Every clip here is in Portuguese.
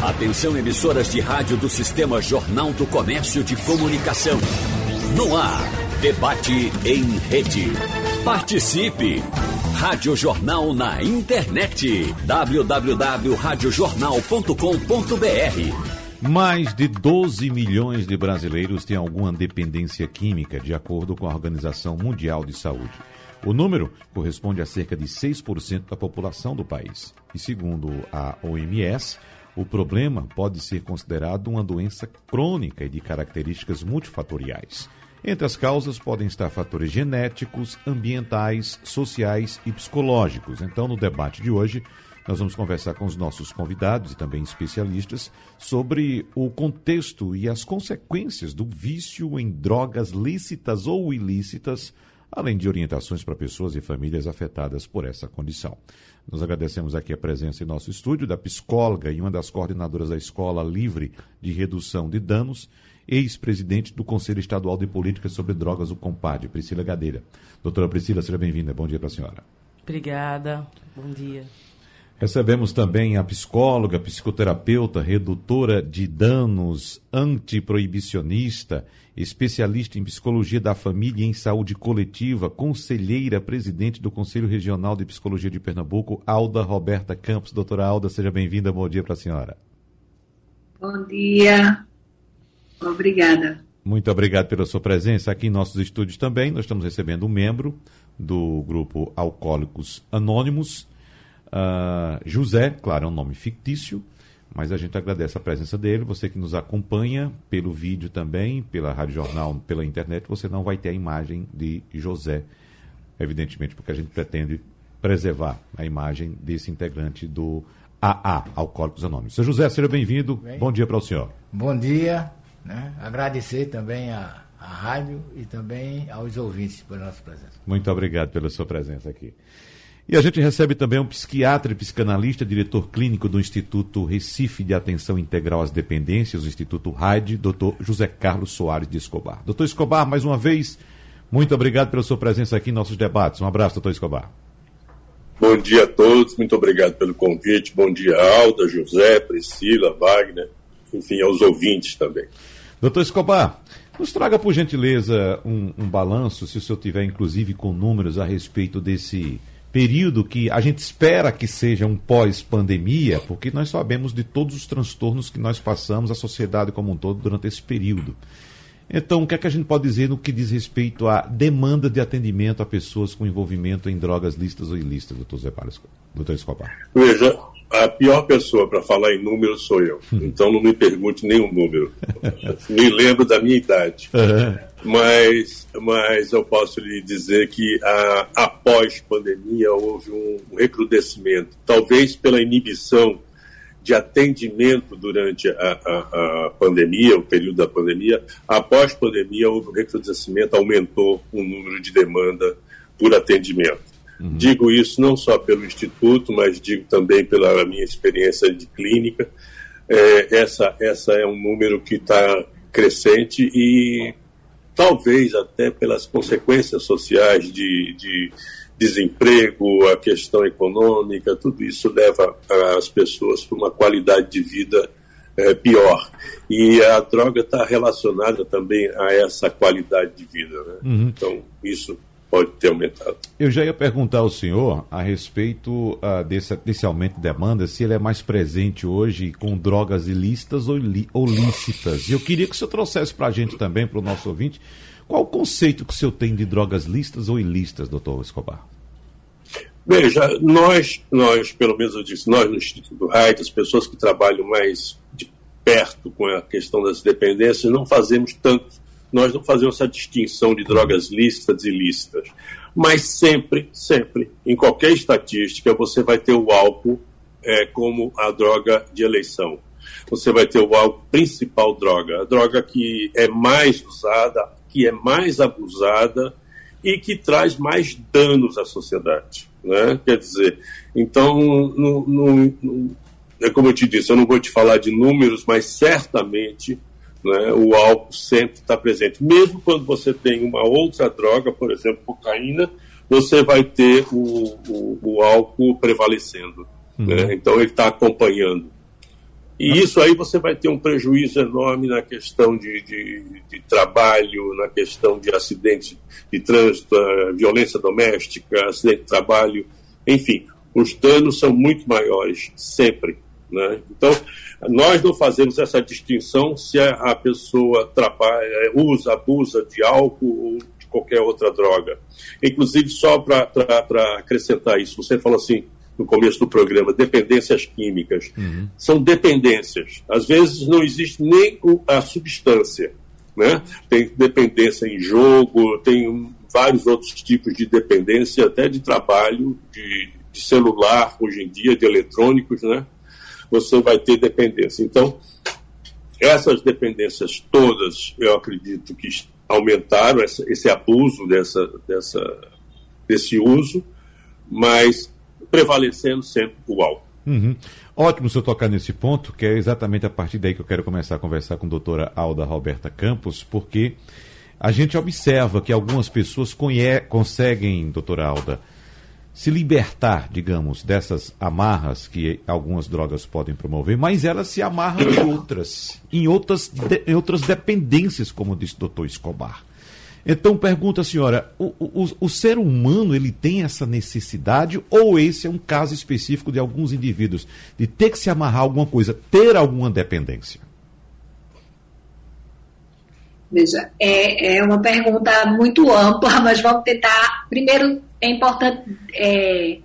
Atenção emissoras de rádio do Sistema Jornal do Comércio de Comunicação. No ar, debate em rede. Participe! Rádio Jornal na internet. www.radiojornal.com.br Mais de 12 milhões de brasileiros têm alguma dependência química, de acordo com a Organização Mundial de Saúde. O número corresponde a cerca de 6% da população do país. E segundo a OMS, o problema pode ser considerado uma doença crônica e de características multifatoriais. Entre as causas podem estar fatores genéticos, ambientais, sociais e psicológicos. Então, no debate de hoje, nós vamos conversar com os nossos convidados e também especialistas sobre o contexto e as consequências do vício em drogas lícitas ou ilícitas, além de orientações para pessoas e famílias afetadas por essa condição. Nós agradecemos aqui a presença em nosso estúdio da psicóloga e uma das coordenadoras da Escola Livre de Redução de Danos, ex-presidente do Conselho Estadual de Políticas sobre Drogas, o COMPAD, Priscila Gadeira. Doutora Priscila, seja bem-vinda. Bom dia para a senhora. Obrigada. Bom dia. Recebemos também a psicóloga, psicoterapeuta, redutora de danos, antiproibicionista, especialista em psicologia da família e em saúde coletiva, conselheira, presidente do Conselho Regional de Psicologia de Pernambuco, Alda Roberta Campos. Doutora Alda, seja bem-vinda. Bom dia para a senhora. Bom dia. Obrigada. Muito obrigado pela sua presença aqui em nossos estúdios também. Nós estamos recebendo um membro do grupo Alcoólicos Anônimos, uh, José, claro, é um nome fictício, mas a gente agradece a presença dele. Você que nos acompanha pelo vídeo também, pela Rádio Jornal, pela internet, você não vai ter a imagem de José, evidentemente, porque a gente pretende preservar a imagem desse integrante do AA, Alcoólicos Anônimos. Seu José, seja bem-vindo. Bom dia para o senhor. Bom dia. Né? Agradecer também a, a rádio e também aos ouvintes pela nossa presença. Muito obrigado pela sua presença aqui. E a gente recebe também um psiquiatra e psicanalista, diretor clínico do Instituto Recife de Atenção Integral às Dependências, o Instituto RAID, doutor José Carlos Soares de Escobar. Doutor Escobar, mais uma vez, muito obrigado pela sua presença aqui em nossos debates. Um abraço, doutor Escobar. Bom dia a todos, muito obrigado pelo convite. Bom dia, Alda, José, Priscila, Wagner, enfim, aos ouvintes também. Doutor Escobar, nos traga, por gentileza, um, um balanço, se o senhor tiver, inclusive, com números a respeito desse período que a gente espera que seja um pós-pandemia, porque nós sabemos de todos os transtornos que nós passamos, a sociedade como um todo, durante esse período. Então, o que é que a gente pode dizer no que diz respeito à demanda de atendimento a pessoas com envolvimento em drogas lícitas ou ilícitas, doutor Zé Pares, doutor Escobar? Veja, a pior pessoa para falar em números sou eu. Então não me pergunte nenhum número. me lembro da minha idade. Uhum. Mas, mas eu posso lhe dizer que a, após pandemia houve um recrudescimento, talvez pela inibição de atendimento durante a, a, a, pandemia, o período da pandemia, após pandemia houve um recrudescimento, aumentou o número de demanda por atendimento. Uhum. Digo isso não só pelo Instituto, mas digo também pela minha experiência de clínica. É, essa, essa é um número que está crescente e talvez até pelas consequências sociais de, de desemprego, a questão econômica, tudo isso leva as pessoas para uma qualidade de vida é, pior. E a droga está relacionada também a essa qualidade de vida. Né? Uhum. Então, isso pode ter aumentado. Eu já ia perguntar ao senhor a respeito uh, desse, desse aumento de demanda, se ele é mais presente hoje com drogas ilícitas ou, li, ou lícitas. E eu queria que o senhor trouxesse para a gente também, para o nosso ouvinte, qual o conceito que o senhor tem de drogas lícitas ou ilícitas, doutor Escobar? Veja, nós, nós, pelo menos eu disse, nós no Instituto Raidt, as pessoas que trabalham mais de perto com a questão das dependências, não fazemos tanto, nós não fazemos essa distinção de drogas lícitas e ilícitas. Mas sempre, sempre, em qualquer estatística, você vai ter o álcool é, como a droga de eleição. Você vai ter o álcool principal droga, a droga que é mais usada, que é mais abusada e que traz mais danos à sociedade. Né? Quer dizer, então, no, no, no, é como eu te disse, eu não vou te falar de números, mas certamente né, o álcool sempre está presente. Mesmo quando você tem uma outra droga, por exemplo, cocaína, você vai ter o, o, o álcool prevalecendo. Uhum. Né? Então, ele está acompanhando. E isso aí você vai ter um prejuízo enorme na questão de, de, de trabalho, na questão de acidente de trânsito, violência doméstica, acidente de trabalho, enfim, os danos são muito maiores, sempre. Né? Então, nós não fazemos essa distinção se a, pessoa trabalha, usa, abusa de álcool ou de qualquer outra droga. Inclusive, só para acrescentar isso, você falou assim no começo do programa, dependências químicas. Uhum. São dependências. Às vezes não existe nem a substância. Né? Tem dependência em jogo, tem vários outros tipos de dependência, até de trabalho, de, de celular, hoje em dia, de eletrônicos, né? Você vai ter dependência. Então, essas dependências todas, eu acredito que aumentaram essa, esse abuso dessa, dessa, desse uso, mas prevalecendo sempre o álcool. Uhum. Ótimo eu tocar nesse ponto, que é exatamente a partir daí que eu quero começar a conversar com a doutora Alda Roberta Campos, porque a gente observa que algumas pessoas conseguem, doutora Alda, se libertar, digamos, dessas amarras que algumas drogas podem promover, mas elas se amarram em outras, em outras, de, em outras dependências, como disse o doutor Escobar. Então, pergunta a senhora, o, o, o, ser humano ele tem essa necessidade ou esse é um caso específico de alguns indivíduos de ter que se amarrar a alguma coisa, ter alguma dependência? Veja, é, é uma pergunta muito ampla, mas vamos tentar. Primeiro, é importante é,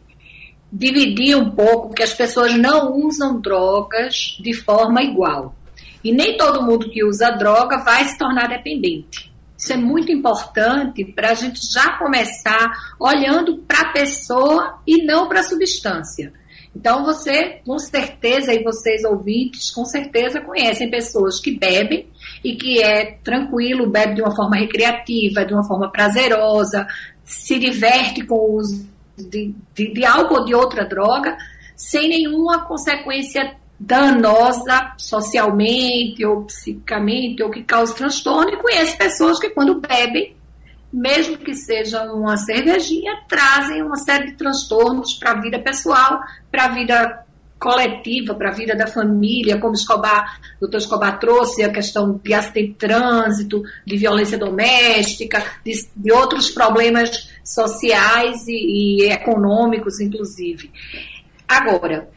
dividir um pouco, porque as pessoas não usam drogas de forma igual. E nem todo mundo que usa droga vai se tornar dependente. Isso é muito importante para a gente já começar olhando para a pessoa e não para a substância. Então você, com certeza, e vocês ouvintes, com certeza conhecem pessoas que bebem e que é tranquilo, bebe de uma forma recreativa, de uma forma prazerosa, se diverte com o uso de, de, de álcool ou de outra droga, sem nenhuma consequência danosa socialmente ou psicamente ou que cause transtorno. E conhece pessoas que quando bebem mesmo que seja uma cervejinha, trazem uma série de transtornos para a vida pessoal, para a vida coletiva, para a vida da família, como Escobar, o doutor Escobar trouxe a questão de acidente de trânsito, de violência doméstica, de, de outros problemas sociais e, e, econômicos, inclusive. Agora,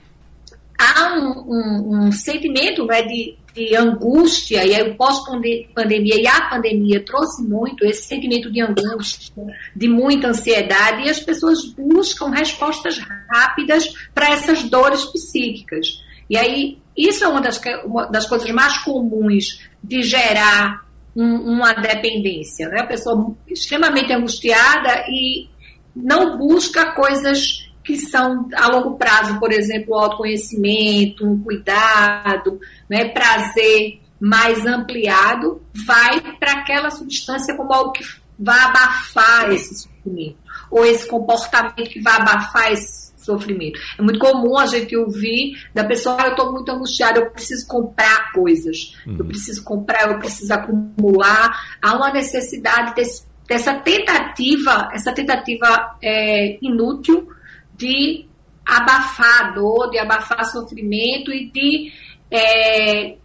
há um, um, um sentimento né, de de angústia, e aí o pós-pandemia e a pandemia trouxe muito esse sentimento de angústia, de muita ansiedade, e as pessoas buscam respostas rápidas para essas dores psíquicas. E aí, isso é uma das, uma das coisas mais comuns de gerar um, uma dependência. Né? A pessoa extremamente angustiada e não busca coisas que são a longo prazo, por exemplo, o autoconhecimento, um cuidado, né, prazer mais ampliado, vai para aquela substância como algo que vai abafar esse sofrimento, ou esse comportamento que vai abafar esse sofrimento. É muito comum a gente ouvir da pessoa, ah, eu estou muito angustiada, eu preciso comprar coisas, uhum. eu preciso comprar, eu preciso acumular. Há uma necessidade desse, dessa tentativa, essa tentativa é, inútil de abafar a dor, de abafar sofrimento e de é,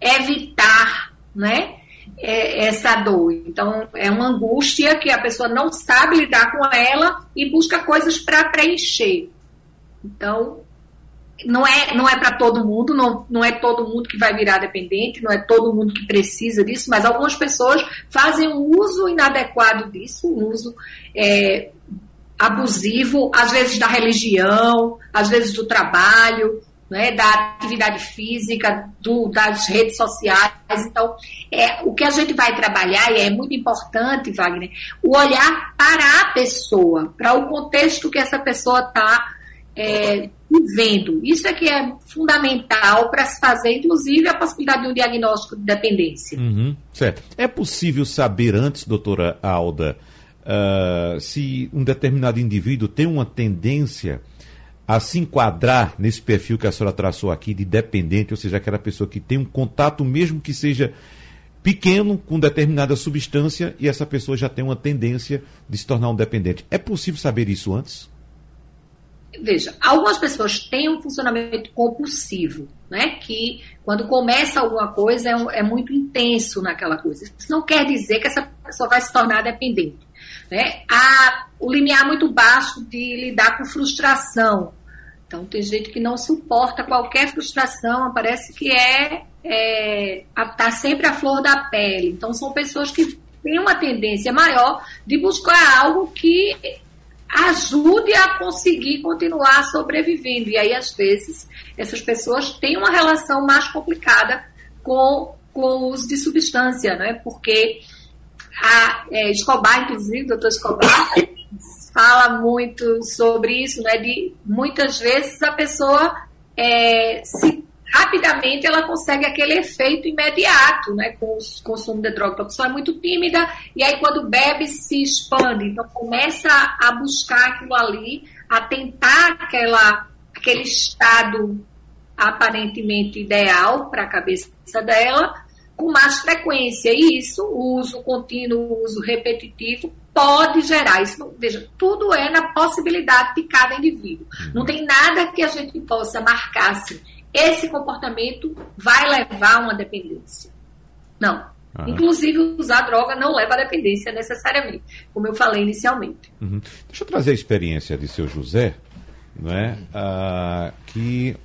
evitar né, é, essa dor. Então, é uma angústia que a pessoa não sabe lidar com ela e busca coisas para preencher. Então, não é, não é para todo mundo, não, não é todo mundo que vai virar dependente, não é todo mundo que precisa disso, mas algumas pessoas fazem um uso inadequado disso, um uso é, abusivo, às vezes da religião, às vezes do trabalho, né, da atividade física, do, das redes sociais. Então, é, o que a gente vai trabalhar, e é muito importante, Wagner, o olhar para a pessoa, para o contexto que essa pessoa está é, vivendo. Isso é que é fundamental para se fazer, inclusive, a possibilidade de um diagnóstico de dependência. Uhum, certo. É possível saber antes, doutora Alda, uh, se um determinado indivíduo tem uma tendência a se enquadrar nesse perfil que a senhora traçou aqui de dependente, ou seja, aquela pessoa que tem um contato, mesmo que seja pequeno, com determinada substância, e essa pessoa já tem uma tendência de se tornar um dependente. É possível saber isso antes? veja, algumas pessoas têm um funcionamento compulsivo, né? Que quando começa alguma coisa é, é, muito intenso naquela coisa. Isso não quer dizer que essa pessoa vai se tornar dependente. Né? Há o limiar muito baixo de lidar com frustração. Então tem gente que não suporta qualquer frustração, parece que é, é tá sempre a flor da pele. Então são pessoas que têm uma tendência maior de buscar algo que ajude a conseguir continuar sobrevivendo. E aí, às vezes, essas pessoas têm uma relação mais complicada com, com o uso de substância, né? Porque a é, Escobar, inclusive, o doutor Escobar, fala muito sobre isso, né? De muitas vezes a pessoa é, se rapidamente ela consegue aquele efeito imediato, né, com o consumo de droga. A pessoa é muito tímida e aí quando bebe se expande, então começa a buscar aquilo ali, a tentar aquela, aquele estado aparentemente ideal para a cabeça dela com mais frequência. E isso, o uso contínuo, o uso repetitivo, pode gerar. Isso, veja, tudo é na possibilidade de cada indivíduo. Não tem nada que a gente possa marcar assim esse comportamento vai levar a uma dependência. Não. Ah. Inclusive, usar droga não leva à dependência necessariamente, como eu falei inicialmente. Uhum. Deixa eu trazer a experiência de seu José, né? Ah, que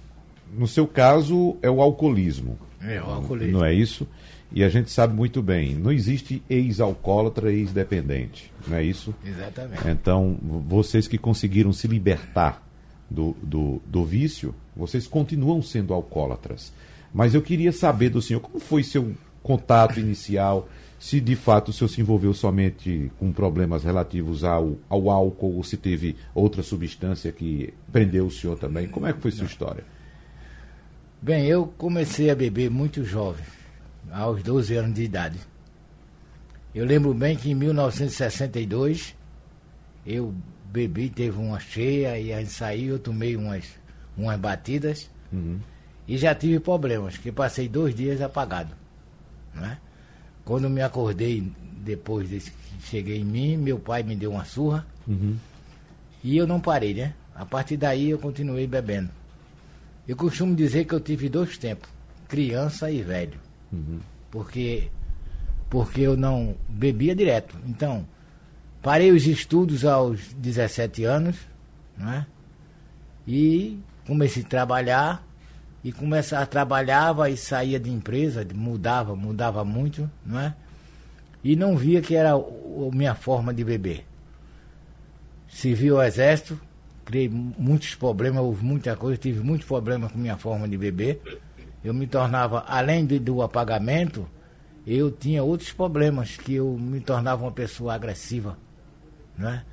no seu caso é o alcoolismo. É, o alcoolismo. Não é isso? E a gente sabe muito bem, não existe ex-alcoólatra e ex-dependente, não é isso? Exatamente. Então, vocês que conseguiram se libertar do, do, do vício, vocês continuam sendo alcoólatras. Mas eu queria saber do senhor como foi seu contato inicial, se de fato o senhor se envolveu somente com problemas relativos ao, ao álcool ou se teve outra substância que prendeu o senhor também. Como é que foi sua história? Bem, eu comecei a beber muito jovem, aos 12 anos de idade. Eu lembro bem que em 1962 eu bebi, teve uma cheia e a gente saiu, eu tomei umas, umas batidas uhum. e já tive problemas, que passei dois dias apagado. Né? Quando me acordei, depois de que cheguei em mim, meu pai me deu uma surra uhum. e eu não parei, né? A partir daí eu continuei bebendo. Eu costumo dizer que eu tive dois tempos, criança e velho. Uhum. Porque, porque eu não bebia direto. Então, Parei os estudos aos 17 anos, né? E comecei a trabalhar e começava trabalhava e saía de empresa, mudava, mudava muito, não é? E não via que era a minha forma de beber. Servi ao exército, criei muitos problemas, houve muita coisa, tive muitos problemas com minha forma de beber. Eu me tornava, além de, do apagamento, eu tinha outros problemas, que eu me tornava uma pessoa agressiva né?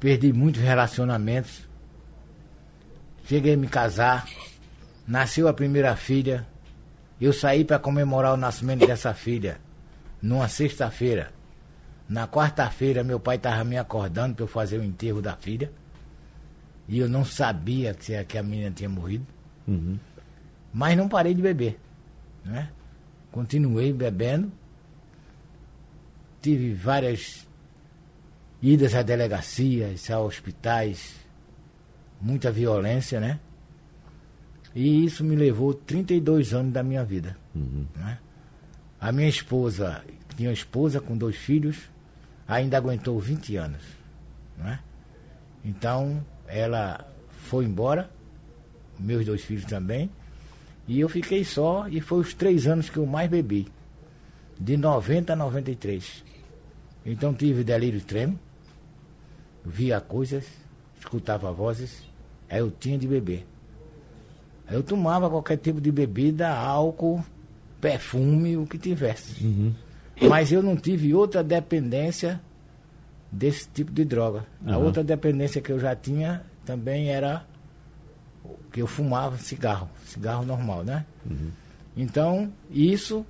Perdi muitos relacionamentos. Cheguei a me casar. Nasceu a primeira filha. Eu saí para comemorar o nascimento dessa filha numa sexta-feira. Na quarta-feira, meu pai estava me acordando para eu fazer o enterro da filha. E eu não sabia que, a menina tinha morrido. Uhum. Mas não parei de beber. Né? Continuei bebendo. Tive várias idas a delegacias, a hospitais, muita violência, né? E isso me levou 32 anos da minha vida. Uhum. Né? A minha esposa, tinha uma esposa com dois filhos, ainda aguentou 20 anos. Né? Então, ela foi embora, meus dois filhos também, e eu fiquei só, e foi os três anos que eu mais bebi, de 90 a 93. Então tive delírio tremo, via coisas, escutava vozes, aí eu tinha de beber. Aí eu tomava qualquer tipo de bebida, álcool, perfume, o que tivesse. Uhum. Mas eu não tive outra dependência desse tipo de droga. Uhum. A outra dependência que eu já tinha também era que eu fumava cigarro, cigarro normal, né? Uhum. Então, isso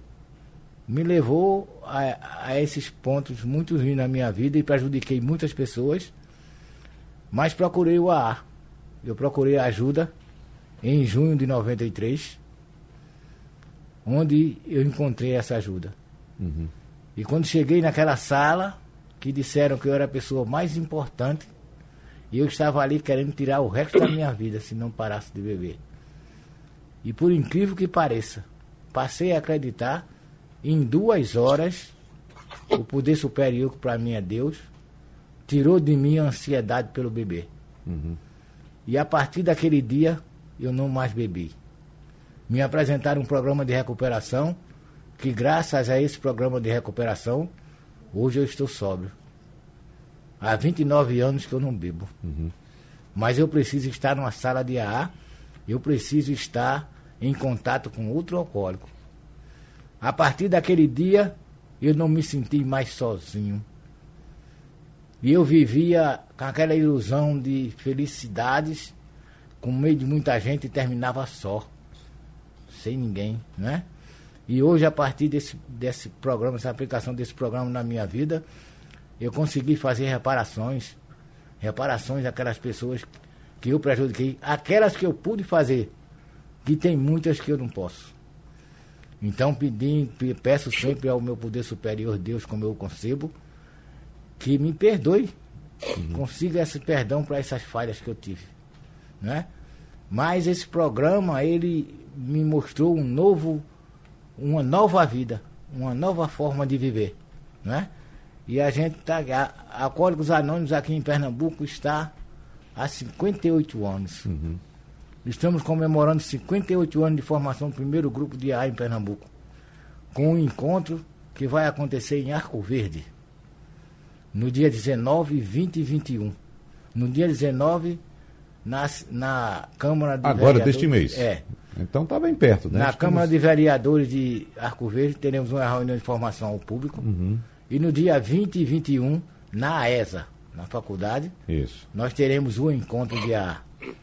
me levou a, a, esses pontos muito ruins na minha vida e prejudiquei muitas pessoas. Mas procurei o AA. Eu procurei ajuda em junho de 93, onde eu encontrei essa ajuda. Uhum. E quando cheguei naquela sala, que disseram que eu era a pessoa mais importante, E eu estava ali querendo tirar o resto da minha vida se não parasse de beber. E por incrível que pareça, passei a acreditar em duas horas o poder superior que para mim é Deus tirou de mim a ansiedade pelo beber. Uhum. E a partir daquele dia eu não mais bebi. Me apresentaram um programa de recuperação que graças a esse programa de recuperação hoje eu estou sóbrio. Há 29 anos que eu não bebo. Uhum. Mas eu preciso estar numa sala de AA, eu preciso estar em contato com outro alcoólico. A partir daquele dia, eu não me senti mais sozinho. E eu vivia com aquela ilusão de felicidades, com meio de muita gente e terminava só, sem ninguém, né? E hoje, a partir desse, desse programa, essa aplicação desse programa na minha vida, eu consegui fazer reparações, reparações àquelas pessoas que eu prejudiquei, aquelas que eu pude fazer, que tem muitas que eu não posso. Então pedi, peço sempre ao meu poder superior, Deus, como eu concebo, que me perdoe, uhum. consiga esse perdão para essas falhas que eu tive, né? Mas esse programa ele me mostrou um novo, uma nova vida, uma nova forma de viver, né? E a gente está. A Alcoólicos Anônimos aqui em Pernambuco está há 58 anos. Uhum. Estamos comemorando 58 anos de formação do primeiro grupo de A em Pernambuco. Com um encontro que vai acontecer em Arco Verde. No dia 19, 20 e 21. No dia 19, na, na Câmara de Agora deste mês. É. Então está bem perto, né? Na. Câmara de Vereadores de Arco Verde teremos uma reunião de formação ao público. Uhum. E no dia 20 e 21, na AESA, na faculdade, Isso. nós teremos o um encontro de A.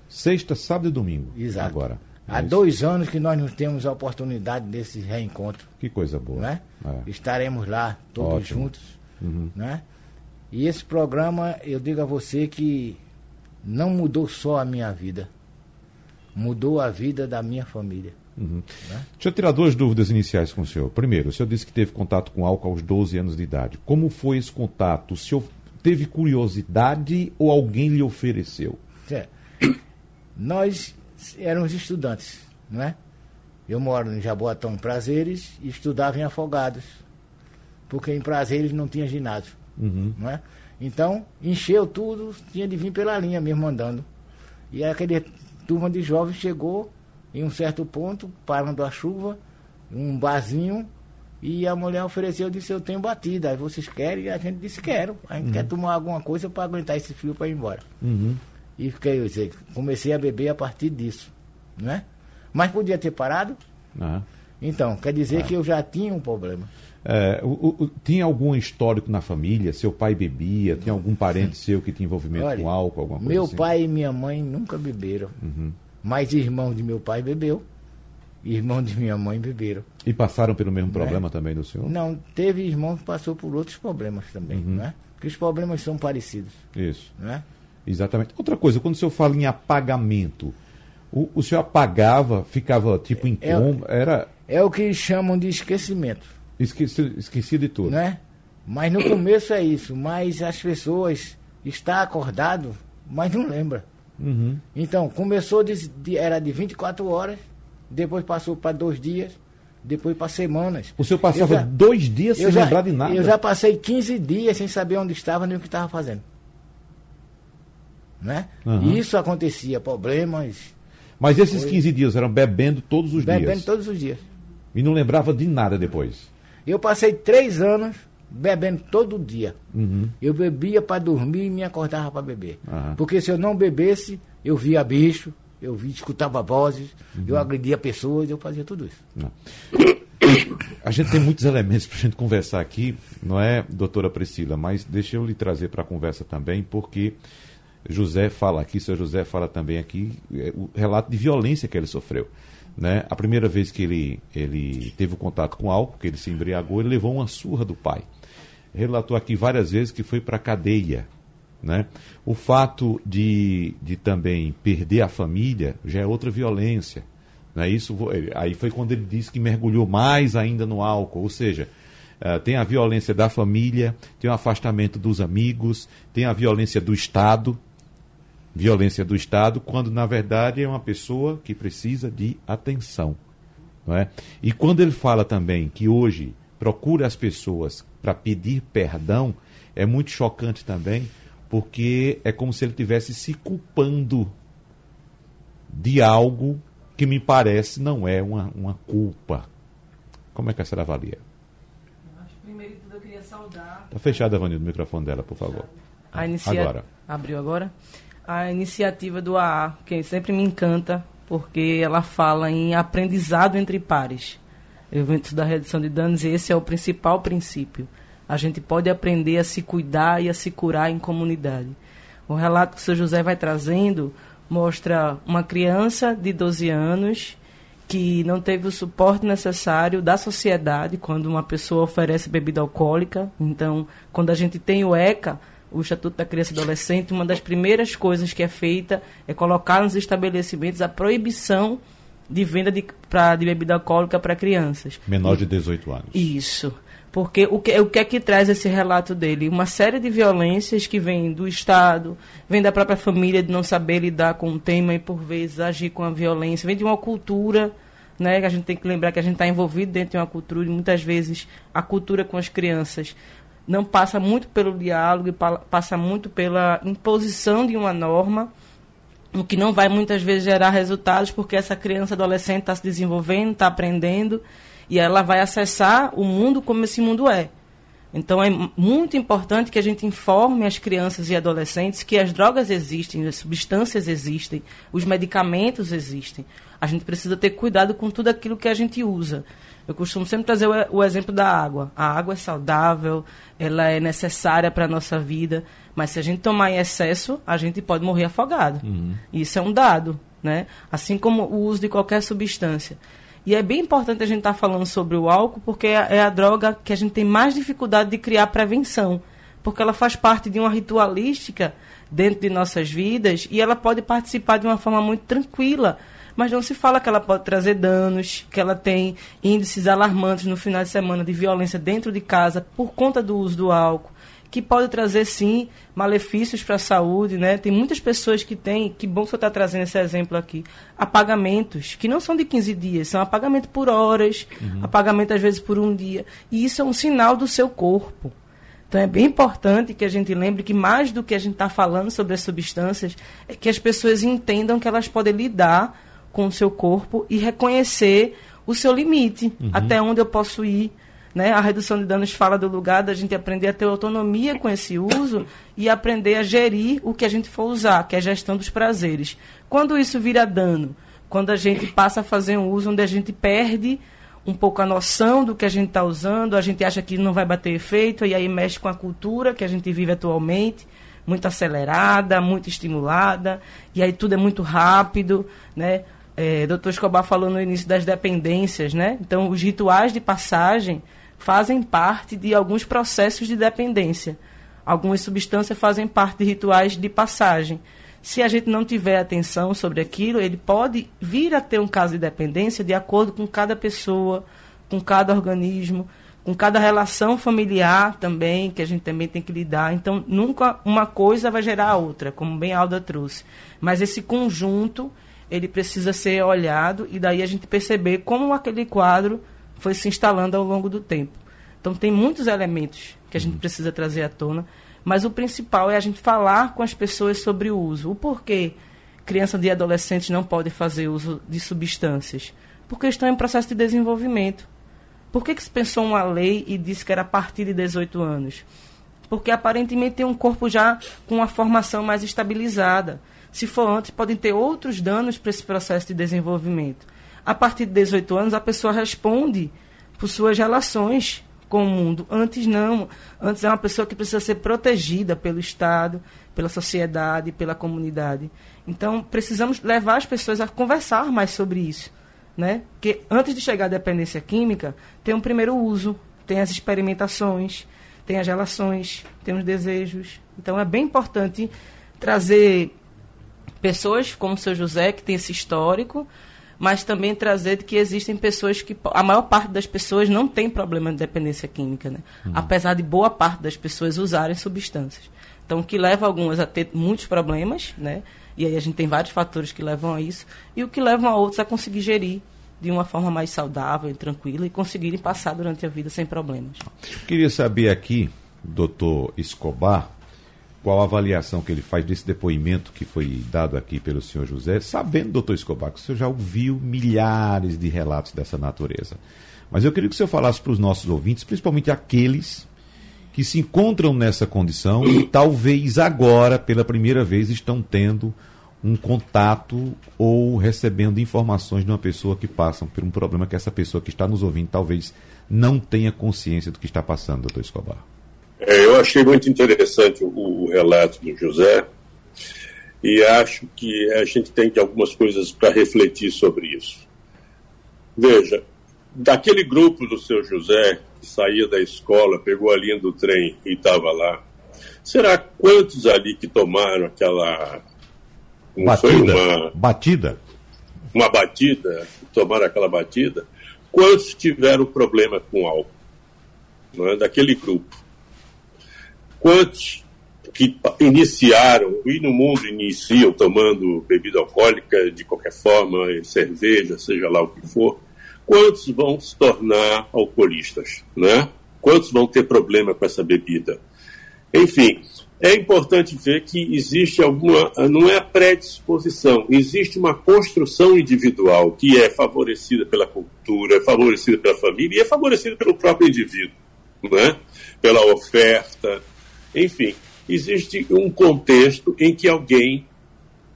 Sexta, sábado e domingo. Exato. Agora. Há isso. dois anos que nós não temos a oportunidade desse reencontro. Que coisa boa. Né? É. Estaremos lá todos Ótimo. juntos. Uhum. Né? E esse programa, eu digo a você que não mudou só a minha vida, mudou a vida da minha família. Uhum. Né? Deixa eu tirar duas dúvidas iniciais com o senhor. Primeiro, o senhor disse que teve contato com álcool aos 12 anos de idade. Como foi esse contato? O senhor teve curiosidade ou alguém lhe ofereceu? É. Nós éramos estudantes, não é? Eu moro em Jaboatão, em Prazeres, e estudava em Afogados, porque em Prazeres não tinha ginásio, uhum. não é? Então, encheu tudo, tinha de vir pela linha mesmo andando. E aquele turma de jovens chegou em um certo ponto, parando a chuva, um barzinho, e a mulher ofereceu, disse, eu tenho batida, aí vocês querem? E a gente disse, quero. A gente uhum. quer tomar alguma coisa para aguentar esse frio para ir embora. Uhum. E fiquei, eu sei, comecei a beber a partir disso, né? Mas podia ter parado? Uhum. Então, quer dizer que eu já tinha um problema. É, o, o, tinha algum histórico na família? Seu pai bebia? Tinha algum parente seu que tinha envolvimento Olha, com álcool, alguma coisa Meu assim? pai e minha mãe nunca beberam. Uhum. Mas irmão de meu pai bebeu. Irmão de minha mãe beberam. E passaram pelo mesmo né? problema também do senhor? Não, teve irmão que passou por outros problemas também, uhum. né? Porque os problemas são parecidos. Isso. Né? Exatamente. Outra coisa, quando o senhor fala em apagamento, o, o senhor apagava, ficava tipo em é coma, é, era... É o que chamam de esquecimento. Esqueci, esqueci de tudo. Né? Mas no começo é isso, mas as pessoas estão acordado, mas não lembra. Uhum. Então, começou de, de, era de 24 horas, depois passou para dois dias, depois para semanas. O senhor passava já, dois dias sem já, lembrar de nada? Eu já passei 15 dias sem saber onde estava nem o que estava fazendo. Né? Uhum. E isso acontecia, problemas. Mas esses foi... 15 dias eram bebendo todos os bebendo dias? Bebendo todos os dias. E não lembrava de nada depois? Eu passei três anos bebendo todo dia. Uhum. Eu bebia para dormir e me acordava para beber. Uhum. Porque se eu não bebesse, eu via bicho, eu via, escutava vozes, uhum. eu agredia pessoas, eu fazia tudo isso. Não. A gente tem muitos elementos para a gente conversar aqui, não é, doutora Priscila? Mas deixa eu lhe trazer para a conversa também, porque José fala aqui, seu José fala também aqui, é, o relato de violência que ele sofreu. Né? A primeira vez que ele, ele teve o contato com álcool, que ele se embriagou, ele levou uma surra do pai. Relatou aqui várias vezes que foi para a cadeia. Né? O fato de, de também perder a família já é outra violência. Né? Isso, aí foi quando ele disse que mergulhou mais ainda no álcool, ou seja, uh, tem a violência da família, tem o afastamento dos amigos, tem a violência do Estado, violência do Estado, quando na verdade é uma pessoa que precisa de atenção. Não é? E quando ele fala também que hoje procura as pessoas para pedir perdão, é muito chocante também, porque é como se ele tivesse se culpando de algo que me parece não é uma, uma culpa. Como é que a senhora avalia? Primeiro de tudo eu queria saudar. Está fechado, Avanildo, o microfone dela, por favor. A inicia... Agora. Abriu agora? A iniciativa do AA, que sempre me encanta, porque ela fala em aprendizado entre pares. Eventos da redução de danos, e esse é o principal princípio. A gente pode aprender a se cuidar e a se curar em comunidade. O relato que o seu José vai trazendo mostra uma criança de 12 anos que não teve o suporte necessário da sociedade quando uma pessoa oferece bebida alcoólica. Então, quando a gente tem o ECA, o Estatuto da Criança e Adolescente, uma das primeiras coisas que é feita é colocar nos estabelecimentos a proibição de venda de, pra, de bebida alcoólica para crianças. Menor de 18 anos. Isso. Porque o que, o que é que traz esse relato dele? Uma série de violências que vem do Estado, vem da própria família de não saber lidar com o tema e, por vezes, agir com a violência, vem de uma cultura, né? Que a gente tem que lembrar que a gente está envolvido dentro de uma cultura e muitas vezes a cultura com as crianças não passa muito pelo diálogo e passa muito pela imposição de uma norma, o que não vai muitas vezes gerar resultados porque essa criança adolescente está se desenvolvendo, está aprendendo e ela vai acessar o mundo como esse mundo é. Então é muito importante que a gente informe as crianças e adolescentes que as drogas existem, as substâncias existem, os medicamentos existem. A gente precisa ter cuidado com tudo aquilo que a gente usa. Eu costumo sempre trazer o, o exemplo da água. A água é saudável, ela é necessária para a nossa vida, mas se a gente tomar em excesso, a gente pode morrer afogado. Uhum. Isso é um dado, né? Assim como o uso de qualquer substância. E é bem importante a gente estar tá falando sobre o álcool, porque é, é a droga que a gente tem mais dificuldade de criar prevenção. Porque ela faz parte de uma ritualística dentro de nossas vidas e ela pode participar de uma forma muito tranquila. Mas não se fala que ela pode trazer danos, que ela tem índices alarmantes no final de semana de violência dentro de casa por conta do uso do álcool que pode trazer sim malefícios para a saúde, né? Tem muitas pessoas que têm, que bom que você está trazendo esse exemplo aqui, apagamentos, que não são de 15 dias, são apagamento por horas, uhum. apagamento às vezes por um dia. E isso é um sinal do seu corpo. Então é bem importante que a gente lembre que mais do que a gente está falando sobre as substâncias, é que as pessoas entendam que elas podem lidar com o seu corpo e reconhecer o seu limite, uhum. até onde eu posso ir né? A redução de danos fala do lugar da gente aprender a ter autonomia com esse uso e aprender a gerir o que a gente for usar, que é a gestão dos prazeres. Quando isso vira dano? Quando a gente passa a fazer um uso onde a gente perde um pouco a noção do que a gente está usando, a gente acha que não vai bater efeito, e aí mexe com a cultura que a gente vive atualmente, muito acelerada, muito estimulada, e aí tudo é muito rápido, né? É, Dr. Escobar falou no início das dependências, né? Então, os rituais de passagem fazem parte de alguns processos de dependência. Algumas substâncias fazem parte de rituais de passagem. Se a gente não tiver atenção sobre aquilo, ele pode vir a ter um caso de dependência de acordo com cada pessoa, com cada organismo, com cada relação familiar também, que a gente também tem que lidar. Então, nunca uma coisa vai gerar a outra, como bem a Alda trouxe. Mas esse conjunto, ele precisa ser olhado e daí a gente perceber como aquele quadro foi se instalando ao longo do tempo. Então tem muitos elementos que a gente precisa trazer à tona, mas o principal é a gente falar com as pessoas sobre o uso. O porquê crianças e adolescentes não podem fazer uso de substâncias? Porque estão em processo de desenvolvimento. Por que, que se pensou uma lei e disse que era a partir de 18 anos? Porque aparentemente tem um corpo já com uma formação mais estabilizada. Se for antes, podem ter outros danos para esse processo de desenvolvimento. A partir de 18 anos, a pessoa responde por suas relações com o mundo. Antes não. Antes é uma pessoa que precisa ser protegida pelo Estado, pela sociedade, pela comunidade. Então, precisamos levar as pessoas a conversar mais sobre isso. Né? Porque antes de chegar à dependência química, tem um primeiro uso, tem as experimentações, tem as relações, tem os desejos. Então, é bem importante trazer pessoas como o seu José, que tem esse histórico, mas também trazer que existem pessoas que a maior parte das pessoas não tem problema de dependência química, né? Uhum. Apesar de boa parte das pessoas usarem substâncias. Então, o que leva algumas a ter muitos problemas, né? E aí a gente tem vários fatores que levam a isso e o que levam a outros a conseguir gerir de uma forma mais saudável e tranquila e conseguirem passar durante a vida sem problemas. Queria saber aqui, doutor Escobar, qual a avaliação que ele faz desse depoimento que foi dado aqui pelo senhor José, sabendo, doutor Escobar, que o senhor já ouviu milhares de relatos dessa natureza. Mas eu queria que o senhor falasse para os nossos ouvintes, principalmente aqueles que se encontram nessa condição e talvez agora, pela primeira vez, estão tendo um contato ou recebendo informações de uma pessoa que passa por um problema que essa pessoa que está nos ouvindo talvez não tenha consciência do que está passando, doutor Escobar. É, eu achei muito interessante o, o, relato do José e acho que a gente tem algumas coisas para refletir sobre isso. Veja, daquele grupo do seu José que saía da escola, pegou a linha do trem e estava lá, será quantos ali que tomaram aquela. Não batida. Foi uma, batida? Uma batida, tomaram aquela batida. Quantos tiveram problema com álcool? Não é? Daquele grupo. Quantos que iniciaram, e no mundo iniciam tomando bebida alcoólica de qualquer forma, cerveja, seja lá o que for, quantos vão se tornar alcoolistas, né? Quantos vão ter problema com essa bebida? Enfim, é importante ver que existe alguma, não é a predisposição, existe uma construção individual que é favorecida pela cultura, é favorecida pela família e é favorecida pelo próprio indivíduo, né? pela oferta, enfim, existe um contexto em que alguém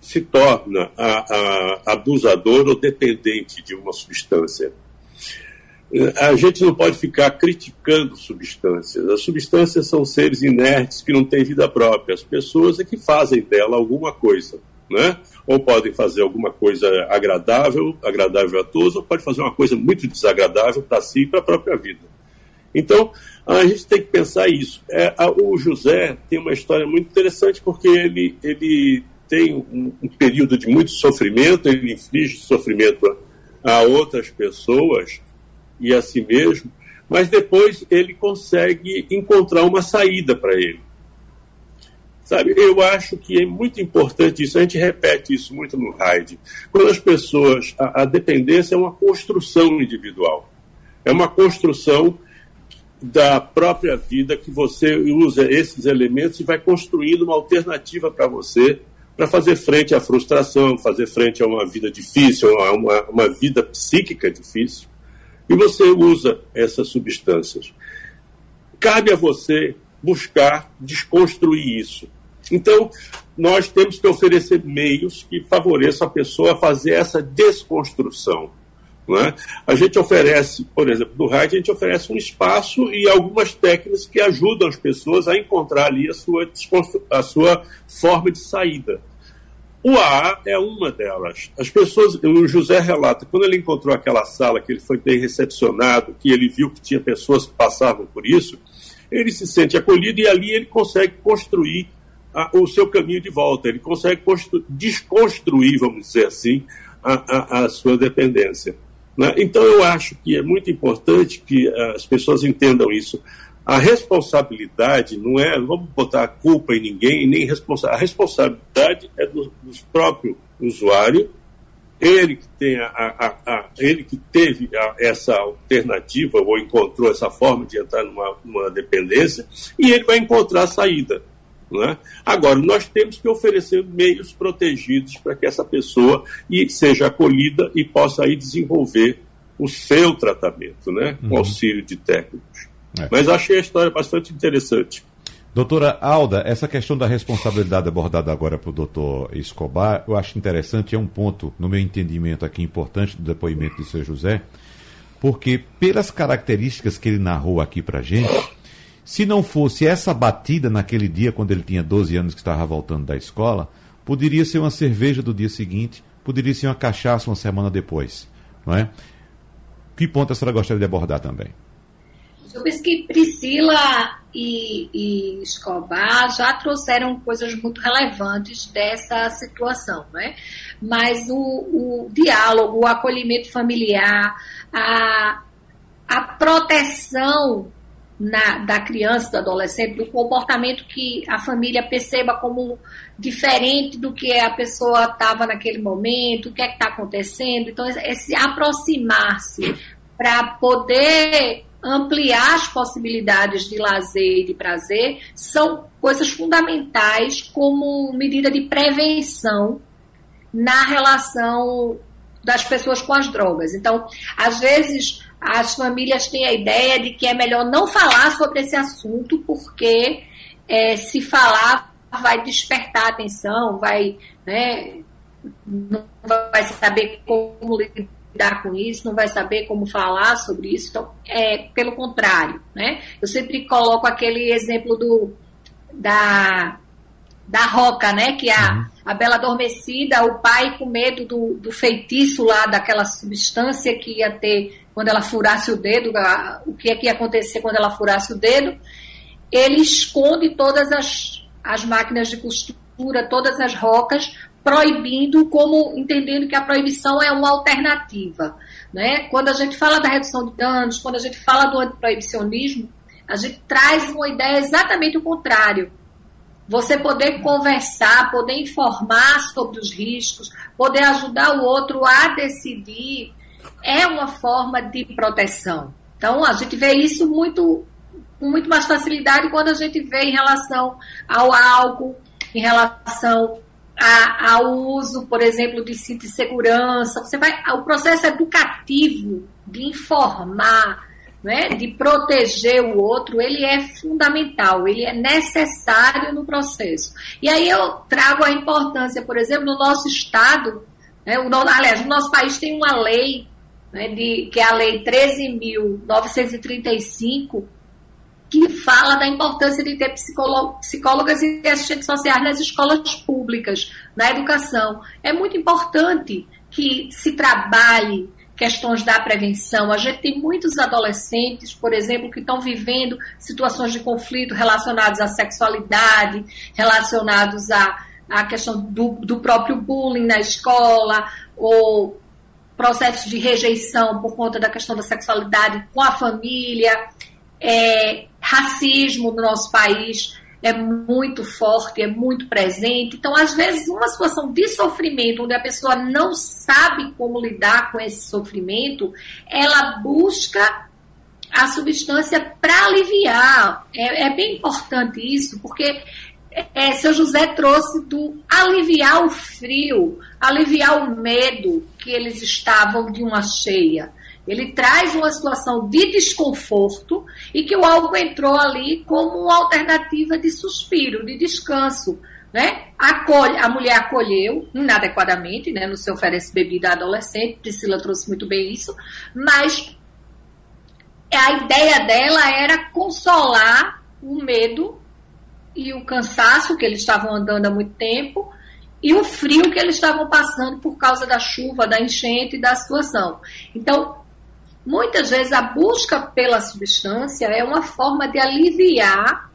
se torna a, a, abusador ou dependente de uma substância. A gente não pode ficar criticando substâncias. As substâncias são seres inertes que não têm vida própria. As pessoas é que fazem dela alguma coisa, né? Ou podem fazer alguma coisa agradável, agradável a todos, ou pode fazer uma coisa muito desagradável para si e para a própria vida. Então, a gente tem que pensar isso. É, a, o José tem uma história muito interessante porque ele, ele tem um, um período de muito sofrimento, ele inflige sofrimento a, a outras pessoas e a si mesmo, mas depois ele consegue encontrar uma saída para ele. Sabe, eu acho que é muito importante isso, a gente repete isso muito no RAID. Quando as pessoas, a, a dependência é uma construção individual, é uma construção da própria vida que você usa esses elementos e vai construindo uma alternativa para você para fazer frente à frustração, fazer frente a uma vida difícil, a uma, uma vida psíquica difícil. E você usa essas substâncias. Cabe a você buscar desconstruir isso. Então, nós temos que oferecer meios que favoreçam a pessoa a fazer essa desconstrução. É? A gente oferece, por exemplo, no rádio, a gente oferece um espaço e algumas técnicas que ajudam as pessoas a encontrar ali a sua, a sua forma de saída. O AA é uma delas. As pessoas, o José relata, quando ele encontrou aquela sala, que ele foi bem recepcionado, que ele viu que tinha pessoas que passavam por isso, ele se sente acolhido e ali ele consegue construir a, o seu caminho de volta, ele consegue desconstruir, vamos dizer assim, a, a, a sua dependência. Né? Então, eu acho que é muito importante que eh, as pessoas entendam isso. A responsabilidade não é, vamos botar a culpa em ninguém, nem responsa a responsabilidade é do, do próprio usuário, ele que, tem a, a, a ele que teve essa alternativa ou encontrou essa forma de entrar numa, numa dependência, e ele vai encontrar a saída. É? Agora, nós temos que oferecer meios protegidos para que essa pessoa seja acolhida e possa aí desenvolver o seu tratamento, né? com uhum. auxílio de técnicos. É. Mas achei a história bastante interessante. Doutora Alda, essa questão da responsabilidade abordada agora para o doutor Escobar, eu acho interessante, é um ponto, no meu entendimento aqui, importante do depoimento de seu José, porque pelas características que ele narrou aqui para a gente, se não fosse essa batida naquele dia, quando ele tinha 12 anos que estava voltando da escola, poderia ser uma cerveja do dia seguinte, poderia ser uma cachaça uma semana depois. Não é? Que ponto a senhora gostaria de abordar também? Eu penso que Priscila e, e, Escobar já trouxeram coisas muito relevantes dessa situação, né? Mas o, o diálogo, o acolhimento familiar, a, a proteção na, da criança, do adolescente, do comportamento que a família perceba como diferente do que a pessoa estava naquele momento, o que é que está acontecendo. Então, esse aproximar-se para poder ampliar as possibilidades de lazer e de prazer são coisas fundamentais como medida de prevenção na relação das pessoas com as drogas. Então, às vezes, as famílias têm a ideia de que é melhor não falar sobre esse assunto, porque é, se falar vai despertar atenção, vai, né, não vai saber como lidar com isso, não vai saber como falar sobre isso. Então, é pelo contrário, né? Eu sempre coloco aquele exemplo do da da roca, né? Que a, uhum. a Bela Adormecida, o pai com medo do, do feitiço lá, daquela substância que ia ter quando ela furasse o dedo, a, o que é que ia acontecer quando ela furasse o dedo, ele esconde todas as, as máquinas de costura, todas as rocas, proibindo, como entendendo que a proibição é uma alternativa. Né? Quando a gente fala da redução de danos, quando a gente fala do antiproibicionismo, a gente traz uma ideia exatamente o contrário você poder conversar, poder informar sobre os riscos, poder ajudar o outro a decidir, é uma forma de proteção. Então, a gente vê isso muito com muito mais facilidade quando a gente vê em relação ao álcool, em relação a, ao uso, por exemplo, de cinto de segurança. Você vai, o processo educativo de informar, né, de proteger o outro, ele é fundamental, ele é necessário no processo. E aí eu trago a importância, por exemplo, no nosso Estado, né, o, aliás, no nosso país tem uma lei, né, de, que é a Lei 13.935, que fala da importância de ter psicólogas e assistentes sociais nas escolas públicas, na educação. É muito importante que se trabalhe questões da prevenção. A gente tem muitos adolescentes, por exemplo, que estão vivendo situações de conflito relacionados à sexualidade, relacionados à, à questão do, do próprio bullying na escola, ou processos de rejeição por conta da questão da sexualidade com a família, é, racismo no nosso país é muito forte, é muito presente. Então, às vezes, uma situação de sofrimento, onde a pessoa não sabe como lidar com esse sofrimento, ela busca a substância para aliviar. É, é, bem importante isso, porque é, seu José trouxe do aliviar o frio, aliviar o medo que eles estavam de uma cheia. Ele traz uma situação de desconforto e que o álcool entrou ali como uma alternativa de suspiro, de descanso. Né? Acolhe, a mulher acolheu inadequadamente, né? não se oferece bebida adolescente, Priscila trouxe muito bem isso, mas a ideia dela era consolar o medo e o cansaço que eles estavam andando há muito tempo e o frio que eles estavam passando por causa da chuva, da enchente e da situação. Então, Muitas vezes a busca pela substância é uma forma de aliviar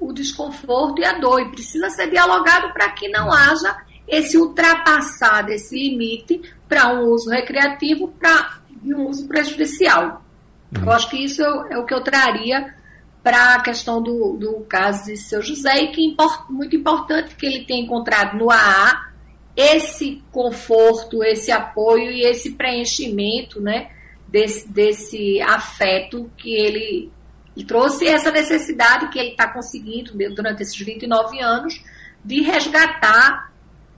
o desconforto e a dor, e precisa ser dialogado para que não haja esse ultrapassar desse limite para um uso recreativo para um uso prejudicial. Uhum. Eu acho que isso é, é o que eu traria para a questão do, do caso de seu José e que import, muito importante que ele tenha encontrado no AA esse conforto, esse apoio e esse preenchimento, né? Desse, desse afeto que ele e trouxe essa necessidade que ele está conseguindo durante esses 29 anos de resgatar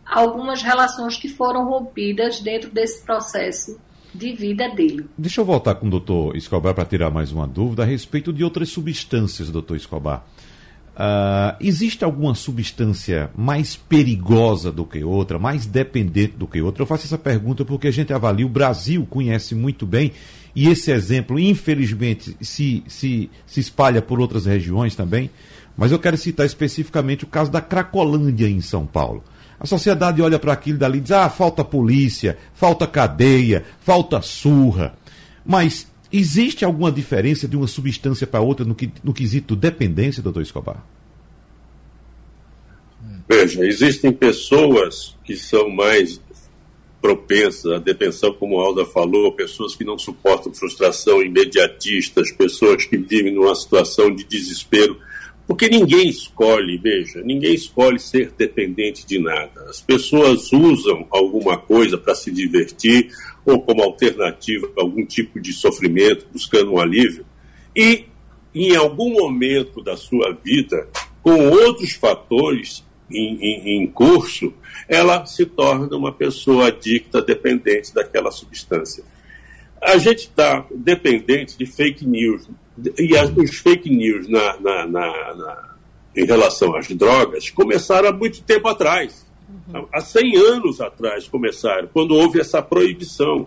algumas relações que foram rompidas dentro desse processo de vida dele. Deixa eu voltar com o doutor Escobar para tirar mais uma dúvida a respeito de outras substâncias, doutor Escobar. Uh, existe alguma substância mais perigosa do que outra, mais dependente do que outra? Eu faço essa pergunta porque a gente avalia, o Brasil conhece muito bem, e esse exemplo, infelizmente, se, se, se espalha por outras regiões também. Mas eu quero citar especificamente o caso da Cracolândia em São Paulo. A sociedade olha para aquilo dali e diz: ah, falta polícia, falta cadeia, falta surra. Mas Existe alguma diferença de uma substância para outra no, que, no quesito dependência, doutor Escobar? Veja, existem pessoas que são mais propensa à depressão, como a Alda falou, pessoas que não suportam frustração, imediatistas, pessoas que vivem numa situação de desespero, porque ninguém escolhe, veja, ninguém escolhe ser dependente de nada. As pessoas usam alguma coisa para se divertir ou como alternativa algum tipo de sofrimento, buscando um alívio, e em algum momento da sua vida, com outros fatores em, em, em curso, ela se torna uma pessoa adicta, dependente daquela substância. A gente está dependente de fake news. E as, os fake news na, na, na, na, em relação às drogas começaram há muito tempo atrás. Uhum. Há 100 anos atrás começaram, quando houve essa proibição.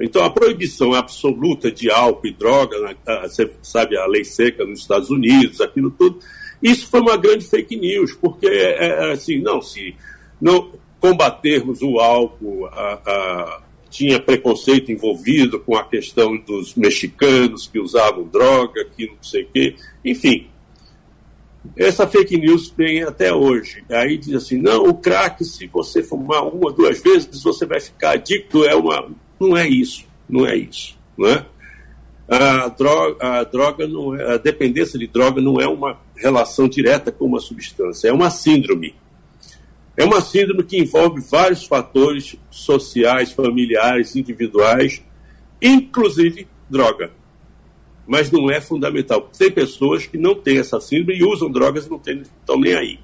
Então, a proibição absoluta de álcool e droga, você sabe, a lei seca nos Estados Unidos, aquilo tudo, isso foi uma grande fake news, porque, é, é assim, não, se não combatermos o álcool, a, a, tinha preconceito envolvido com a questão dos mexicanos que usavam droga, que não sei o quê, enfim. Essa fake news vem até hoje. Aí diz assim, não, o crack, se você fumar uma, duas vezes, você vai ficar adicto, é uma... Não é isso, não é isso, não é? A droga, a droga não é, a dependência de droga não é uma relação direta com uma substância, é uma síndrome. É uma síndrome que envolve vários fatores sociais, familiares, individuais, inclusive droga. Mas não é fundamental. Tem pessoas que não têm essa síndrome e usam drogas e não estão nem aí.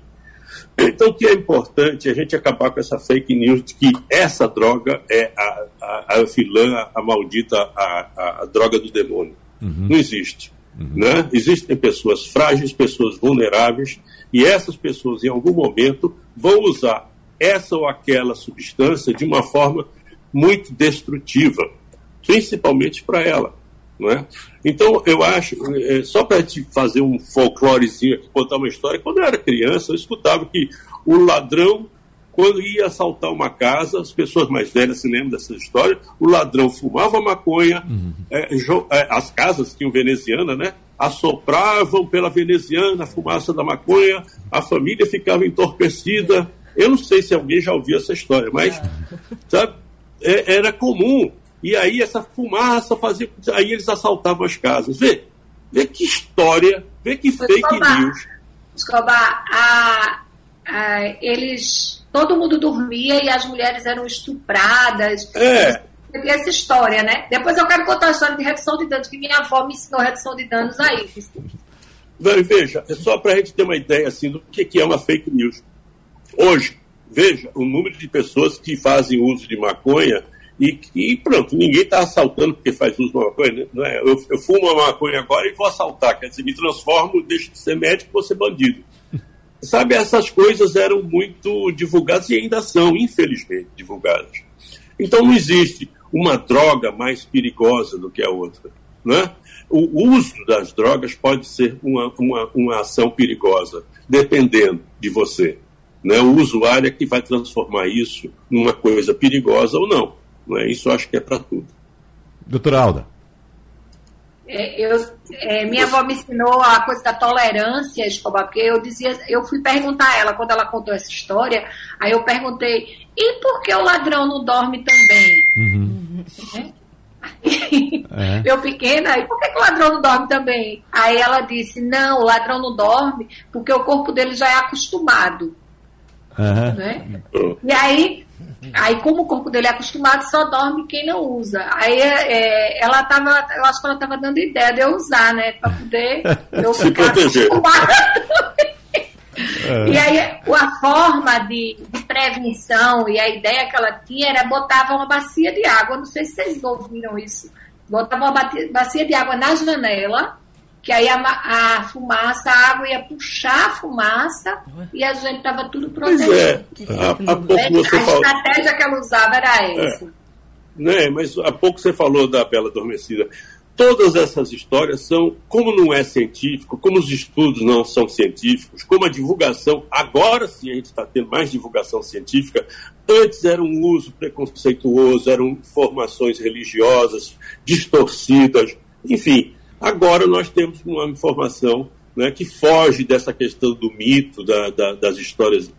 Então, o que é importante é a gente acabar com essa fake news de que essa droga é a, a, a filã, a maldita, a, a, droga do demônio. Uhum. Não existe. Uhum. Né? Existem pessoas frágeis, pessoas vulneráveis, e essas pessoas, em algum momento, vão usar essa ou aquela substância de uma forma muito destrutiva, principalmente para ela. É? Então, eu acho, é, só para te fazer um folclorezinho aqui, contar uma história, quando eu era criança, eu escutava que o ladrão, quando ia assaltar uma casa, as pessoas mais velhas se lembram dessa história, o ladrão fumava maconha, uhum. é, é, as casas tinham veneziana, né? Assopravam pela veneziana a fumaça da maconha, a família ficava entorpecida. Eu não sei se alguém já ouviu essa história, mas sabe, é, era comum e aí essa fumaça fazia. Aí eles assaltavam as casas. Vê, vê que história, vê que fake news. Escobar, a, a, eles. Todo mundo dormia e as mulheres eram estupradas. É. Essa história, né? Depois eu quero contar a história de redução de danos, que minha avó me ensinou redução de danos aí. Veja, é só para a gente ter uma ideia assim, do que é uma fake news. Hoje, veja o número de pessoas que fazem uso de maconha e, e pronto, ninguém está assaltando porque faz uso de maconha. Não é? eu, eu fumo uma maconha agora e vou assaltar. Quer dizer, me transformo, deixo de ser médico vou ser bandido. Sabe, essas coisas eram muito divulgadas e ainda são, infelizmente, divulgadas. Então não existe uma droga mais perigosa do que a outra. Né? O uso das drogas pode ser uma, uma, uma ação perigosa, dependendo de você. Né? O usuário é que vai transformar isso numa coisa perigosa ou não. Não é? Isso eu acho que é para tudo. Doutora Alda. É, eu, é, minha avó me ensinou a coisa da tolerância, Escobar, porque eu dizia, eu fui perguntar a ela quando ela contou essa história, aí eu perguntei, e por que o ladrão não dorme também? Uhum. É? Eu pequena, e por que, que, o ladrão não dorme também? Aí ela disse, não, o ladrão não dorme porque o corpo dele já é acostumado. Uhum. Né? E aí Aí, como o corpo dele é acostumado, só dorme quem não usa. Aí, é, ela tava, eu acho que ela estava dando ideia de eu usar, né? Para poder eu ficar acostumada. É. E aí, a forma de, de, prevenção e a ideia que ela tinha era botava uma bacia de água. Não sei se vocês ouviram isso. Botava uma bacia de água na janela que aí a, a, fumaça, a água ia puxar a fumaça e a gente estava tudo protegido. É. A, a, a estratégia que ela usava era é. essa. É. Né? Mas há pouco você falou da Bela Adormecida. Todas essas histórias são, como não é científico, como os estudos não são científicos, como a divulgação, agora sim a gente está tendo mais divulgação científica, antes era um uso preconceituoso, eram informações religiosas distorcidas, enfim, Agora nós temos uma informação né, que foge dessa questão do mito, da, da, das histórias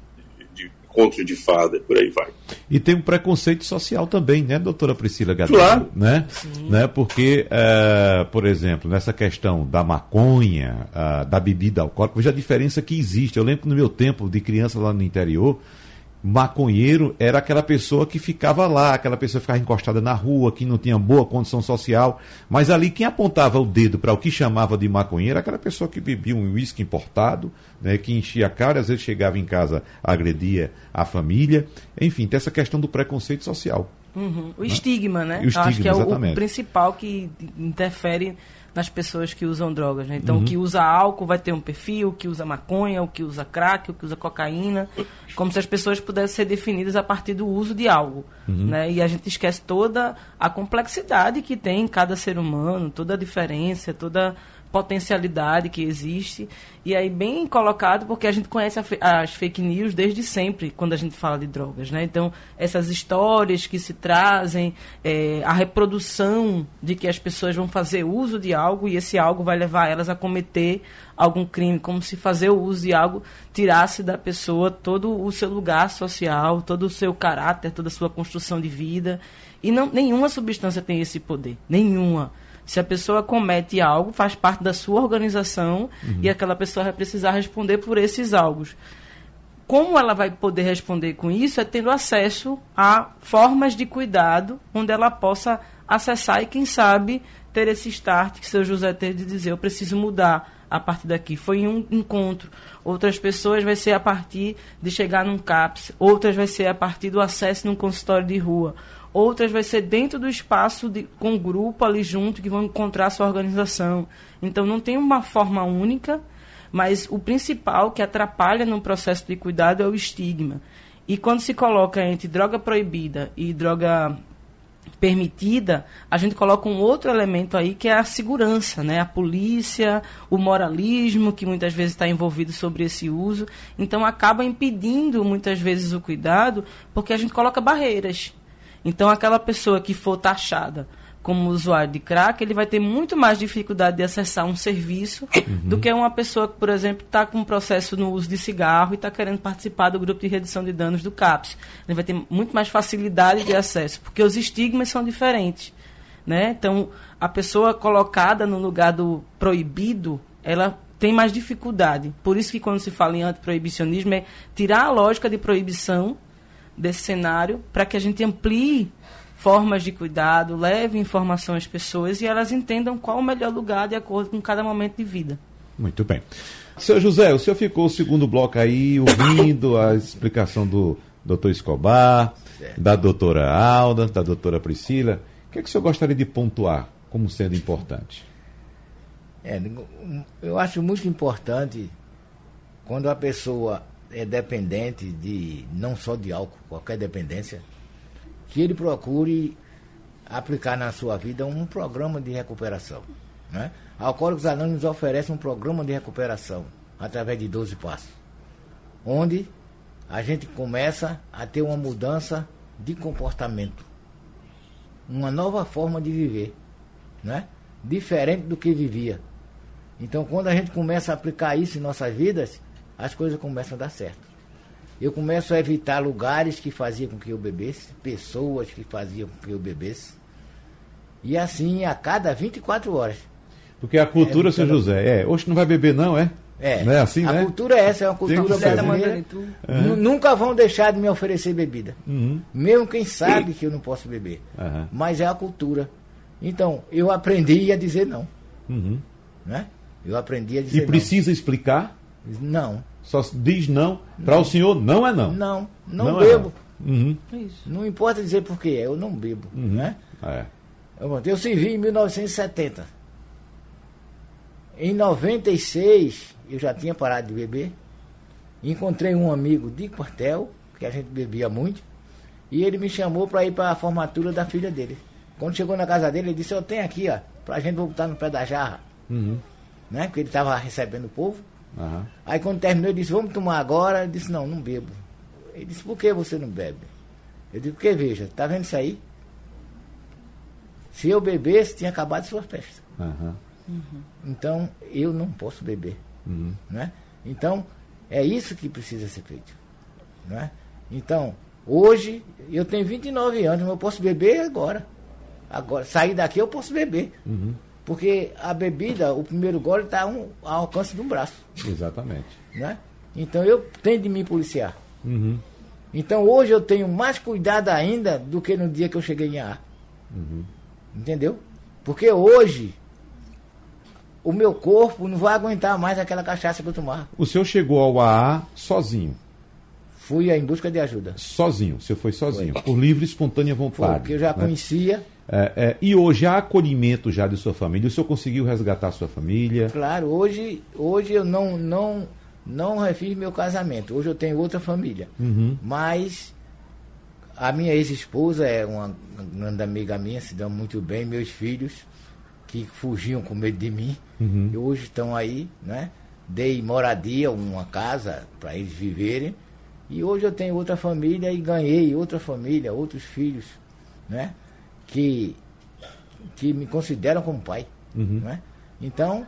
de conto de fada, por aí vai. E tem um preconceito social também, né, doutora Priscila Gadelha? Claro. Né? né? Porque, uh, por exemplo, nessa questão da maconha, uh, da bebida alcoólica, veja a diferença que existe. Eu lembro que no meu tempo de criança lá no interior, maconheiro era aquela pessoa que ficava lá, aquela pessoa que ficava encostada na rua, que não tinha boa condição social. Mas ali quem apontava o dedo para o que chamava de maconheiro era aquela pessoa que bebia um uísque importado, né, que enchia a cara, às vezes chegava em casa, agredia a família. Enfim, tem essa questão do preconceito social. Uhum. O né? estigma, né? O estigma, acho que é o, o principal que interfere nas pessoas que usam drogas. Né? Então, uhum. o que usa álcool vai ter um perfil, o que usa maconha, o que usa crack, o que usa cocaína, como se as pessoas pudessem ser definidas a partir do uso de algo. Uhum. Né? E a gente esquece toda a complexidade que tem em cada ser humano, toda a diferença, toda potencialidade que existe. E aí, bem colocado, porque a gente conhece a, as fake news desde sempre, quando a gente fala de drogas. Né? Então, essas histórias que se trazem, é, a reprodução de que as pessoas vão fazer uso de algo e esse algo vai levar elas a cometer algum crime, como se fazer o uso de algo tirasse da pessoa todo o seu lugar social, todo o seu caráter, toda a sua construção de vida. E não, nenhuma substância tem esse poder, nenhuma. Se a pessoa comete algo, faz parte da sua organização uhum. e aquela pessoa vai precisar responder por esses algos. Como ela vai poder responder com isso é tendo acesso a formas de cuidado onde ela possa acessar e, quem sabe, ter esse start que seu José teve de dizer: eu preciso mudar a partir daqui. Foi em um encontro. Outras pessoas vai ser a partir de chegar num CAPS. Outras vai ser a partir do acesso num consultório de rua outras vai ser dentro do espaço de, com o grupo ali junto que vão encontrar sua organização. Então não tem uma forma única, mas o principal que atrapalha no processo de cuidado é o estigma. E quando se coloca entre droga proibida e droga permitida, a gente coloca um outro elemento aí que é a segurança, né? A polícia, o moralismo que muitas vezes está envolvido sobre esse uso, então acaba impedindo muitas vezes o cuidado, porque a gente coloca barreiras. Então, aquela pessoa que for taxada como usuário de crack, ele vai ter muito mais dificuldade de acessar um serviço uhum. do que uma pessoa que, por exemplo, está com um processo no uso de cigarro e está querendo participar do grupo de redução de danos do CAPS. Ele vai ter muito mais facilidade de acesso, porque os estigmas são diferentes. Né? Então, a pessoa colocada no lugar do proibido, ela tem mais dificuldade. Por isso que quando se fala em antiproibicionismo é tirar a lógica de proibição desse cenário para que a gente amplie formas de cuidado, leve informação às pessoas e elas entendam qual o melhor lugar de acordo com cada momento de vida. Muito bem. Seu José, o senhor ficou o segundo bloco aí ouvindo a explicação do doutor Escobar, certo. da doutora Alda, da doutora Priscila. O que, é que o senhor gostaria de pontuar como sendo importante? É, eu acho muito importante quando a pessoa é dependente de não só de álcool, qualquer dependência, que ele procure aplicar na sua vida um programa de recuperação. Né? Alcoólicos Anônimos oferece um programa de recuperação através de 12 passos, onde a gente começa a ter uma mudança de comportamento, uma nova forma de viver, né? diferente do que vivia. Então, quando a gente começa a aplicar isso em nossas vidas, as coisas começam a dar certo. Eu começo a evitar lugares que faziam com que eu bebesse, pessoas que faziam com que eu bebesse. E assim a cada 24 horas. Porque a cultura, é, seu José, é, hoje não vai beber não, é? É. Não é assim, a né? cultura é essa, é uma cultura brasileira. Uhum. Nunca vão deixar de me oferecer bebida. Uhum. Mesmo quem sabe que eu não posso beber. Uhum. Mas é a cultura. Então, eu aprendi a dizer não. Uhum. Né? Eu aprendi a dizer não. E precisa não. explicar? Não. Só diz não. Para o senhor, não é não. Não, não, não é bebo. É não. Uhum. não importa dizer por quê, eu não bebo. Uhum. Né? É. Eu, eu servi em 1970. Em 96, eu já tinha parado de beber. Encontrei um amigo de quartel, que a gente bebia muito, e ele me chamou para ir para a formatura da filha dele. Quando chegou na casa dele, ele disse: Eu tenho aqui, ó, para a gente voltar no pé da jarra. Uhum. Né? Porque ele estava recebendo o povo. Uhum. Aí quando terminou, ele disse, vamos tomar agora. Eu disse, não, não bebo. Ele disse, por que você não bebe? Eu disse, porque veja, tá vendo isso aí? Se eu bebesse, tinha acabado a sua festa. Uhum. Uhum. Então, eu não posso beber. Uhum. Né? Então, é isso que precisa ser feito. Né? Então, hoje, eu tenho 29 anos, mas eu posso beber agora. Agora, sair daqui eu posso beber. Porque a bebida, o primeiro gole está um, ao alcance de um braço. Exatamente. Né? Então eu tenho de me policiar. Uhum. Então hoje eu tenho mais cuidado ainda do que no dia que eu cheguei em A. Uhum. Entendeu? Porque hoje o meu corpo não vai aguentar mais aquela cachaça que eu tomar. O senhor chegou ao AA sozinho? Fui em busca de ajuda. Sozinho, o senhor foi sozinho, foi. por livre e espontânea vontade. Porque eu já né? conhecia. É, é, e hoje há acolhimento já de sua família? O senhor conseguiu resgatar a sua família? Claro, hoje, hoje eu não, não, não refiz meu casamento. Hoje eu tenho outra família. Uhum. Mas a minha ex-esposa é uma grande amiga minha, se dão muito bem. Meus filhos, que fugiam com medo de mim, uhum. e hoje estão aí, né? Dei moradia, uma casa para eles viverem. E hoje eu tenho outra família e ganhei outra família, outros filhos, né? Que, que me consideram como pai. Uhum. Né? Então,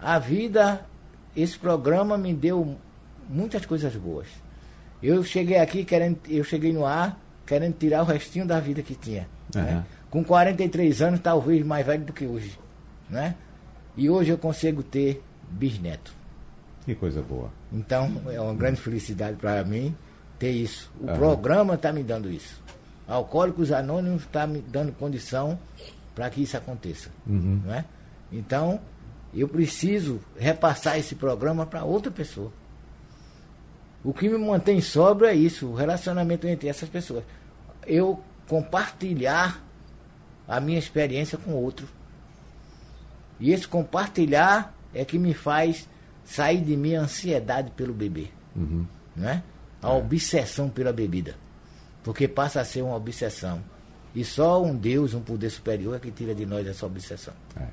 a vida, esse programa me deu muitas coisas boas. Eu cheguei aqui querendo, eu cheguei no ar querendo tirar o restinho da vida que tinha. Uhum. Né? Com 43 anos, talvez mais velho do que hoje né? E hoje eu consigo ter bisneto. Que coisa boa. Então, é uma grande felicidade para mim ter isso. O uhum. programa está me dando isso. Alcoólicos Anônimos está me dando condição para que isso aconteça. Uhum. Né? Então, eu preciso repassar esse programa para outra pessoa. O que me mantém sóbrio é isso, o relacionamento entre essas pessoas. Eu compartilhar a minha experiência com outro. E esse compartilhar é que me faz sair de mim a ansiedade pelo bebê. Uhum. Né? A é. obsessão pela bebida. Porque passa a ser uma obsessão. E só um Deus, um poder superior, é que tira de nós essa obsessão. É.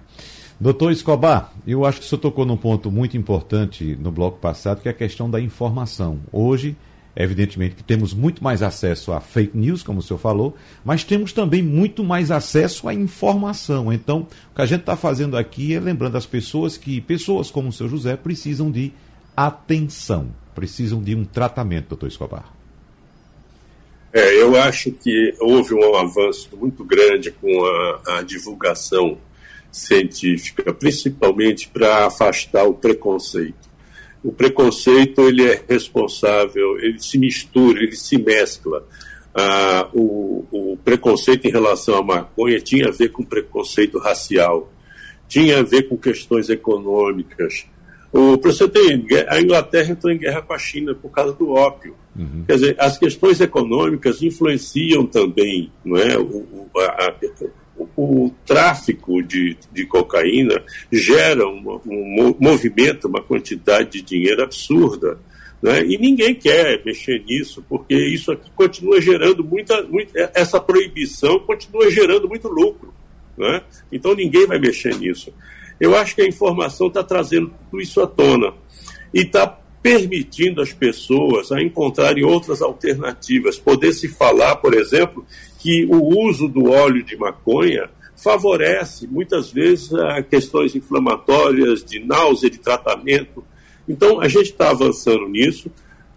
Doutor Escobar, eu acho que o senhor tocou num ponto muito importante no bloco passado, que é a questão da informação. Hoje, Evidentemente que temos muito mais acesso a fake news, como o senhor falou, mas temos também muito mais acesso à informação. Então, o que a gente está fazendo aqui é lembrando as pessoas que pessoas como o seu José precisam de atenção, precisam de um tratamento, doutor Escobar. É, eu acho que houve um avanço muito grande com a, a divulgação científica, principalmente para afastar o preconceito o preconceito ele é responsável, ele se mistura, ele se mescla. Ah, o, o, preconceito em relação à maconha tinha a ver com preconceito racial, tinha a ver com questões econômicas. O, você tem, a Inglaterra entrou em guerra com a China por causa do ópio. Uhum. Quer dizer, as questões econômicas influenciam também não é, o, a, a o tráfico de, de cocaína gera um, um movimento, uma quantidade de dinheiro absurda. Né? E ninguém quer mexer nisso, porque isso aqui continua gerando muita, muita essa proibição continua gerando muito lucro. Né? Então ninguém vai mexer nisso. Eu acho que a informação está trazendo tudo isso à tona e está permitindo as pessoas a encontrarem outras alternativas, poder se falar, por exemplo, que o uso do óleo de maconha favorece muitas vezes questões inflamatórias, de náusea, de tratamento. Então, a gente está avançando nisso.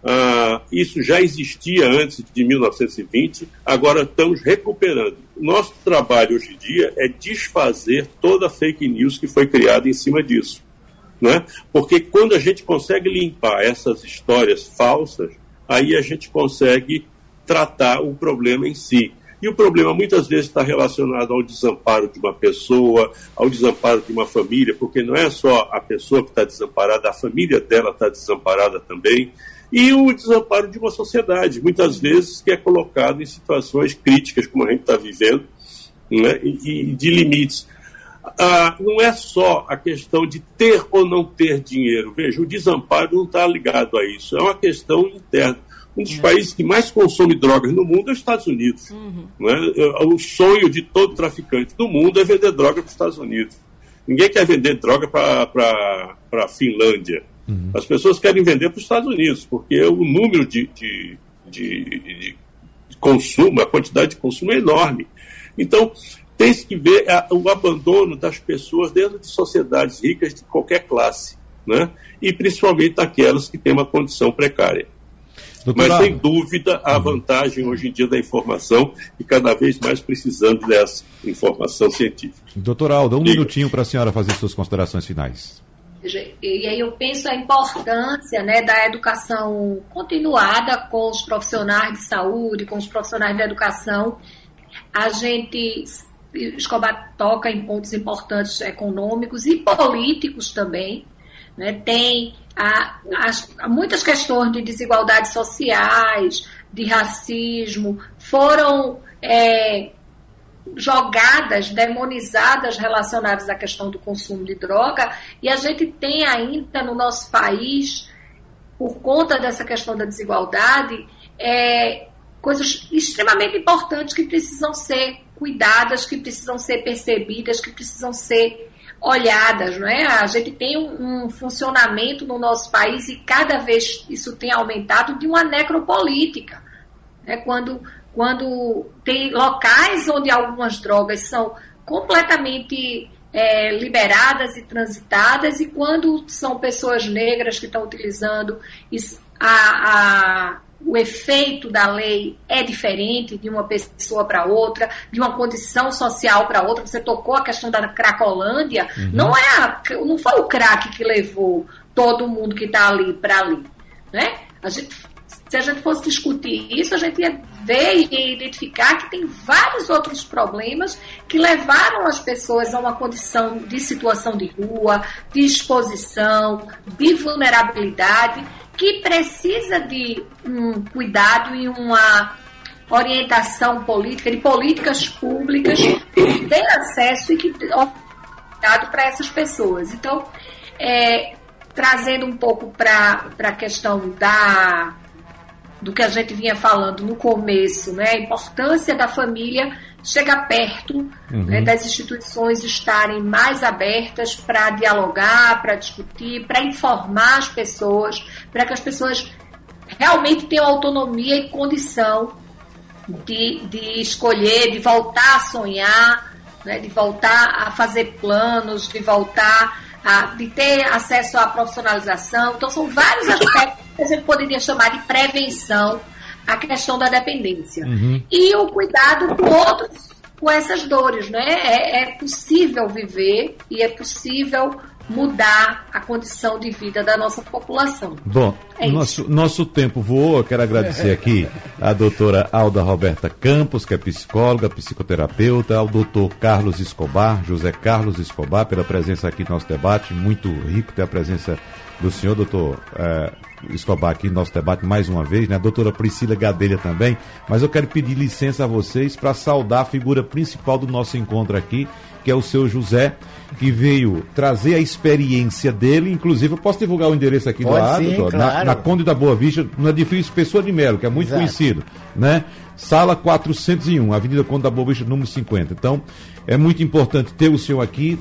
Ah, isso já existia antes de 1920, agora estamos recuperando. Nosso trabalho hoje em dia é desfazer toda a fake news que foi criada em cima disso. Né? Porque quando a gente consegue limpar essas histórias falsas, aí a gente consegue tratar o problema em si. E o problema muitas vezes está relacionado ao desamparo de uma pessoa, ao desamparo de uma família, porque não é só a pessoa que está desamparada, a família dela está desamparada também. E o desamparo de uma sociedade, muitas vezes que é colocado em situações críticas, como a gente está vivendo, né, e, e de limites. Ah, não é só a questão de ter ou não ter dinheiro. Veja, o desamparo não está ligado a isso, é uma questão interna. Um dos países que mais consome drogas no mundo é os Estados Unidos. Uhum. Né? O sonho de todo traficante do mundo é vender droga para os Estados Unidos. Ninguém quer vender droga para a Finlândia. Uhum. As pessoas querem vender para os Estados Unidos, porque o número de, de, de, de consumo, a quantidade de consumo é enorme. Então, tem que ver o abandono das pessoas dentro de sociedades ricas de qualquer classe, né? e principalmente daquelas que têm uma condição precária. Doutor Mas, sem dúvida, a vantagem hoje em dia da informação e cada vez mais precisando dessa informação científica. Doutor Aldo, um Diga. minutinho para a senhora fazer suas considerações finais. E aí eu penso a importância né, da educação continuada com os profissionais de saúde, com os profissionais de educação. A gente Escobar toca em pontos importantes econômicos e políticos também. Né? Tem a, as, muitas questões de desigualdades sociais, de racismo, foram é, jogadas, demonizadas relacionadas à questão do consumo de droga, e a gente tem ainda no nosso país, por conta dessa questão da desigualdade, é, coisas extremamente importantes que precisam ser cuidadas, que precisam ser percebidas, que precisam ser olhadas, não é? A gente tem um, um, funcionamento no nosso país e cada vez isso tem aumentado de uma necropolítica. Né? Quando, quando tem locais onde algumas drogas são completamente é, liberadas e transitadas e quando são pessoas negras que estão utilizando a, a o efeito da lei é diferente de uma pessoa para outra, de uma condição social para outra. Você tocou a questão da Cracolândia, uhum. não é a, não foi o crack que levou todo mundo que está ali para ali, né? A gente, se a gente fosse discutir isso, a gente ia ver e identificar que tem vários outros problemas que levaram as pessoas a uma condição de situação de rua, de exposição, de vulnerabilidade que precisa de um cuidado e uma orientação política, de políticas públicas que dê acesso e que cuidado para essas pessoas. Então, é, trazendo um pouco para a questão da do que a gente vinha falando no começo, né, a importância da família chegar perto uhum. né, das instituições estarem mais abertas para dialogar, para discutir, para informar as pessoas, para que as pessoas realmente tenham autonomia e condição de, de escolher, de voltar a sonhar, né, de voltar a fazer planos, de voltar a de ter acesso à profissionalização. Então, são vários aspectos que a gente poderia chamar de prevenção a questão da dependência. Uhum. E o cuidado com outros, com essas dores, né? É, é possível viver e é possível mudar a condição de vida da nossa população. Bom, é nosso, nosso tempo voou. Eu quero agradecer aqui a doutora Alda Roberta Campos, que é psicóloga, psicoterapeuta, ao doutor Carlos Escobar, José Carlos Escobar, pela presença aqui no nosso debate. Muito rico ter a presença do senhor, doutor eh, Escobar, aqui no nosso debate mais uma vez, né? A doutora Priscila Gadelha também. Mas eu quero pedir licença a vocês para saudar a figura principal do nosso encontro aqui, que é o seu José, que veio trazer a experiência dele. Inclusive, eu posso divulgar o endereço aqui Pode do lado, sim, doutor, claro. na, na, Conde da Boa Vista, no edifício Pessoa de Melo, que é muito Exato. conhecido, né? Sala 401, Avenida Conde da Boa Vista, número 50. Então, é muito importante ter o senhor aqui,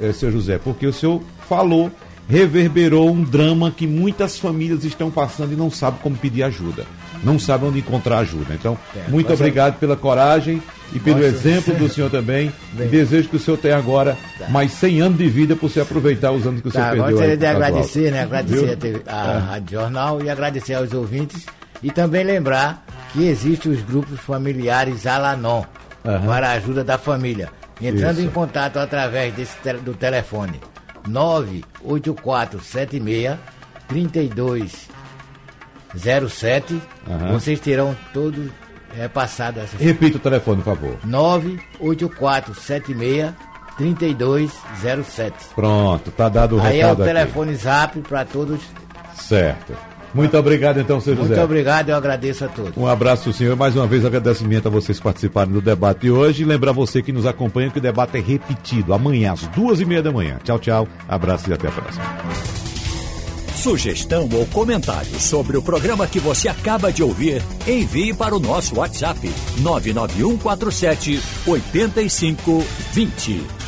é, seu José, porque o senhor falou reverberou um drama que muitas famílias estão passando e não sabem como pedir ajuda. Não sabem onde encontrar ajuda. Então, é, muito obrigado pela coragem e pelo Nossa, exemplo do senhor também. Bem. Desejo que o senhor tenha agora tá. mais 100 anos de vida para você aproveitar os anos que o senhor tá, perdeu. Gostaria de agradecer, né? Agradecer a, a, é. Rádio Jornal e agradecer aos ouvintes. E também lembrar que existem os grupos familiares Alanon, uhum. para a ajuda da família. Entrando Isso. em contato através desse, do telefone 98476 3207. Uhum. Vocês terão todos repassado essa. Repita o telefone, por favor. 98476 3207. Pronto, tá dado o Aí recado. Aí é o telefone aqui. zap para todos. Certo. Muito obrigado, então, seu José. Muito obrigado, eu agradeço a todos. Um abraço, senhor. Mais uma vez, agradecimento a vocês participarem do debate de hoje. E lembrar você que nos acompanha que o debate é repetido amanhã, às duas e meia da manhã. Tchau, tchau. Abraço e até a próxima. Sugestão ou comentário sobre o programa que você acaba de ouvir, envie para o nosso WhatsApp 99147 8520.